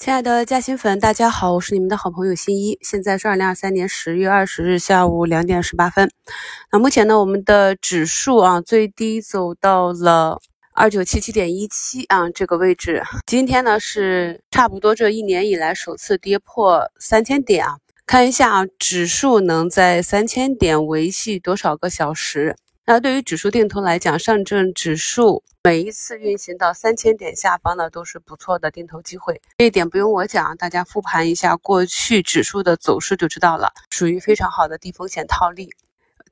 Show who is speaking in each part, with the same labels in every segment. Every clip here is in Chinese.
Speaker 1: 亲爱的嘉兴粉，大家好，我是你们的好朋友新一。现在是二零二三年十月二十日下午两点十八分。那目前呢，我们的指数啊，最低走到了二九七七点一七啊这个位置。今天呢，是差不多这一年以来首次跌破三千点啊。看一下啊，指数能在三千点维系多少个小时？那对于指数定投来讲，上证指数。每一次运行到三千点下方呢，都是不错的定投机会。这一点不用我讲，大家复盘一下过去指数的走势就知道了，属于非常好的低风险套利。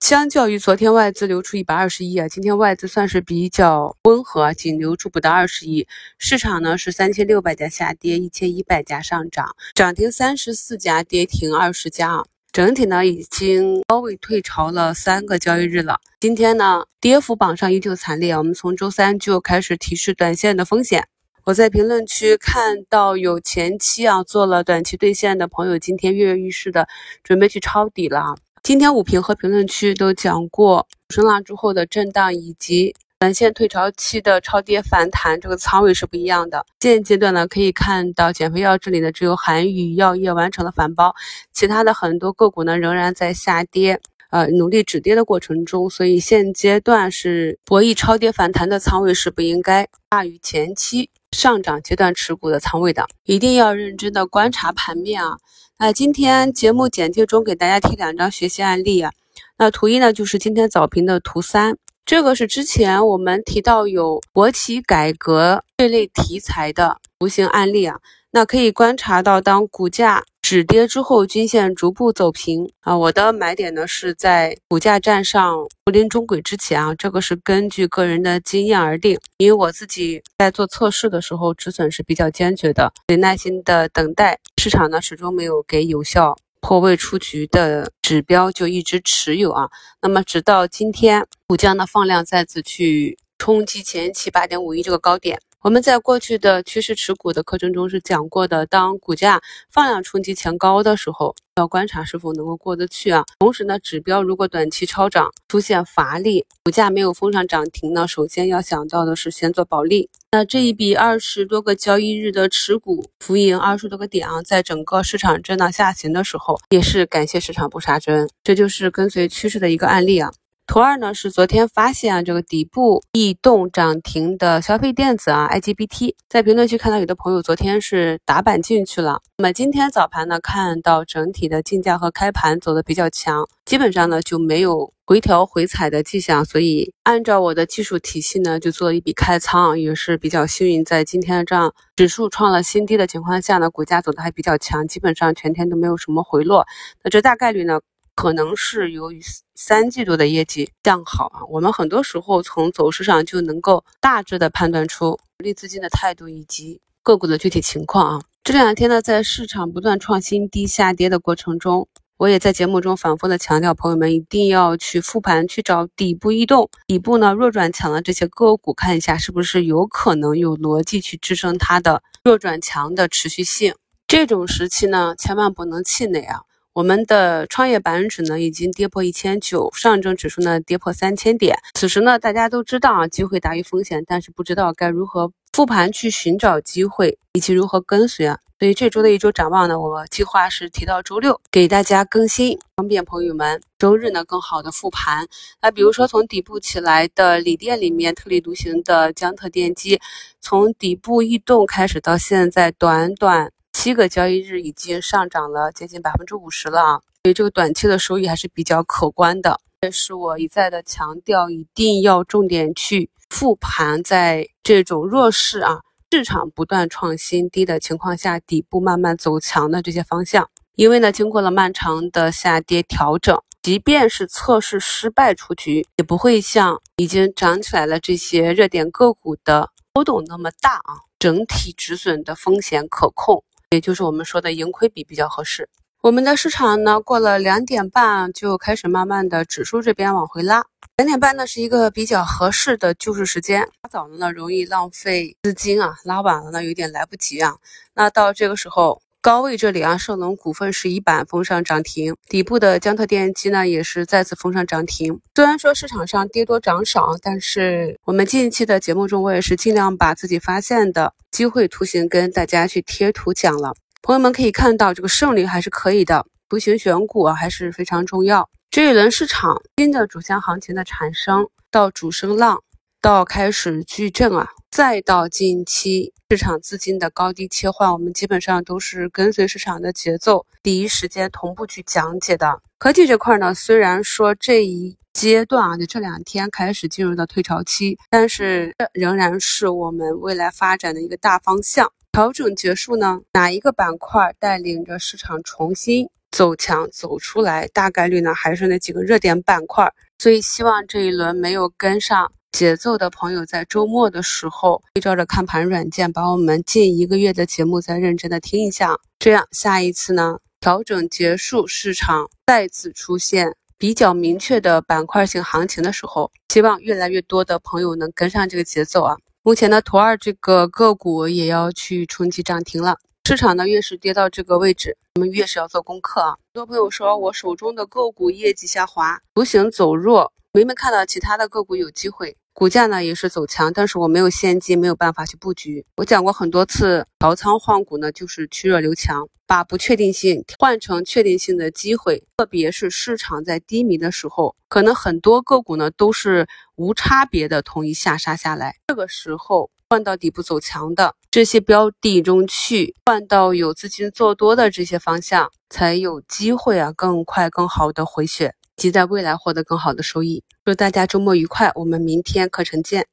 Speaker 1: 相较于昨天外资流出一百二十亿啊，今天外资算是比较温和，仅流出不到二十亿。市场呢是三千六百家下跌，一千一百家上涨，涨停三十四家，跌停二十家啊。整体呢已经高位退潮了三个交易日了。今天呢跌幅榜上依旧惨烈。我们从周三就开始提示短线的风险。我在评论区看到有前期啊做了短期兑现的朋友，今天跃跃欲试的准备去抄底了。今天五评和评论区都讲过升浪之后的震荡以及。短线退潮期的超跌反弹，这个仓位是不一样的。现阶段呢，可以看到减肥药这里呢，只有韩宇药业完成了反包，其他的很多个股呢仍然在下跌，呃，努力止跌的过程中。所以现阶段是博弈超跌反弹的仓位是不应该大于前期上涨阶段持股的仓位的，一定要认真的观察盘面啊。那今天节目简介中给大家贴两张学习案例啊，那图一呢就是今天早评的图三。这个是之前我们提到有国企改革这类题材的图形案例啊，那可以观察到，当股价止跌之后，均线逐步走平啊。我的买点呢是在股价站上布林中轨之前啊，这个是根据个人的经验而定，因为我自己在做测试的时候止损是比较坚决的，得耐心的等待，市场呢始终没有给有效。破位出局的指标就一直持有啊，那么直到今天，股价呢放量再次去冲击前期八点五一这个高点。我们在过去的趋势持股的课程中是讲过的，当股价放量冲击前高的时候，要观察是否能够过得去啊。同时呢，指标如果短期超涨出现乏力，股价没有封上涨停呢，首先要想到的是先做保利。那这一笔二十多个交易日的持股浮盈二十多个点啊，在整个市场震荡下行的时候，也是感谢市场不杀针，这就是跟随趋势的一个案例啊。图二呢是昨天发现啊这个底部异动涨停的消费电子啊 IGBT，在评论区看到有的朋友昨天是打板进去了，那么今天早盘呢看到整体的竞价和开盘走的比较强，基本上呢就没有回调回踩的迹象，所以按照我的技术体系呢就做了一笔开仓，也是比较幸运，在今天这样指数创了新低的情况下呢，股价走的还比较强，基本上全天都没有什么回落，那这大概率呢。可能是由于三季度的业绩向好啊，我们很多时候从走势上就能够大致的判断出主力资金的态度以及个股的具体情况啊。这两天呢，在市场不断创新低下跌的过程中，我也在节目中反复的强调，朋友们一定要去复盘，去找底部异动，底部呢弱转强的这些个股，看一下是不是有可能有逻辑去支撑它的弱转强的持续性。这种时期呢，千万不能气馁啊。我们的创业板指呢已经跌破一千九，上证指数呢跌破三千点。此时呢，大家都知道啊，机会大于风险，但是不知道该如何复盘去寻找机会，以及如何跟随啊。所以这周的一周展望呢，我计划是提到周六给大家更新，方便朋友们周日呢更好的复盘。那比如说从底部起来的锂电里面特立独行的江特电机，从底部异动开始到现在，短短。七个交易日已经上涨了接近百分之五十了啊，所以这个短期的收益还是比较可观的。这是我一再的强调，一定要重点去复盘，在这种弱势啊，市场不断创新低的情况下，底部慢慢走强的这些方向。因为呢，经过了漫长的下跌调整，即便是测试失败出局，也不会像已经涨起来了这些热点个股的波动那么大啊，整体止损的风险可控。也就是我们说的盈亏比比较合适。我们的市场呢，过了两点半就开始慢慢的指数这边往回拉。两点半呢是一个比较合适的救市时间，拉早了呢容易浪费资金啊，拉晚了呢有点来不及啊。那到这个时候。高位这里啊，盛隆股份是一板封上涨停，底部的江特电机呢也是再次封上涨停。虽然说市场上跌多涨少，但是我们近期的节目中，我也是尽量把自己发现的机会图形跟大家去贴图讲了。朋友们可以看到，这个胜率还是可以的，图形选股啊还是非常重要。这一轮市场新的主线行情的产生，到主升浪，到开始巨震啊，再到近期。市场资金的高低切换，我们基本上都是跟随市场的节奏，第一时间同步去讲解的。科技这块呢，虽然说这一阶段啊，就这两天开始进入到退潮期，但是仍然是我们未来发展的一个大方向。调整结束呢，哪一个板块带领着市场重新走强走出来？大概率呢，还是那几个热点板块。所以希望这一轮没有跟上。节奏的朋友在周末的时候对照着看盘软件，把我们近一个月的节目再认真的听一下，这样下一次呢调整结束，市场再次出现比较明确的板块性行情的时候，希望越来越多的朋友能跟上这个节奏啊。目前呢，图二这个个股也要去冲击涨停了，市场呢越是跌到这个位置，我们越是要做功课啊。很多朋友说我手中的个股业绩下滑，图形走弱。没没看到其他的个股有机会，股价呢也是走强，但是我没有现金，没有办法去布局。我讲过很多次，调仓换股呢就是去弱留强，把不确定性换成确定性的机会。特别是市场在低迷的时候，可能很多个股呢都是无差别的统一下杀下来，这个时候换到底部走强的这些标的中去，换到有资金做多的这些方向，才有机会啊更快更好的回血。及在未来获得更好的收益。祝大家周末愉快，我们明天课程见。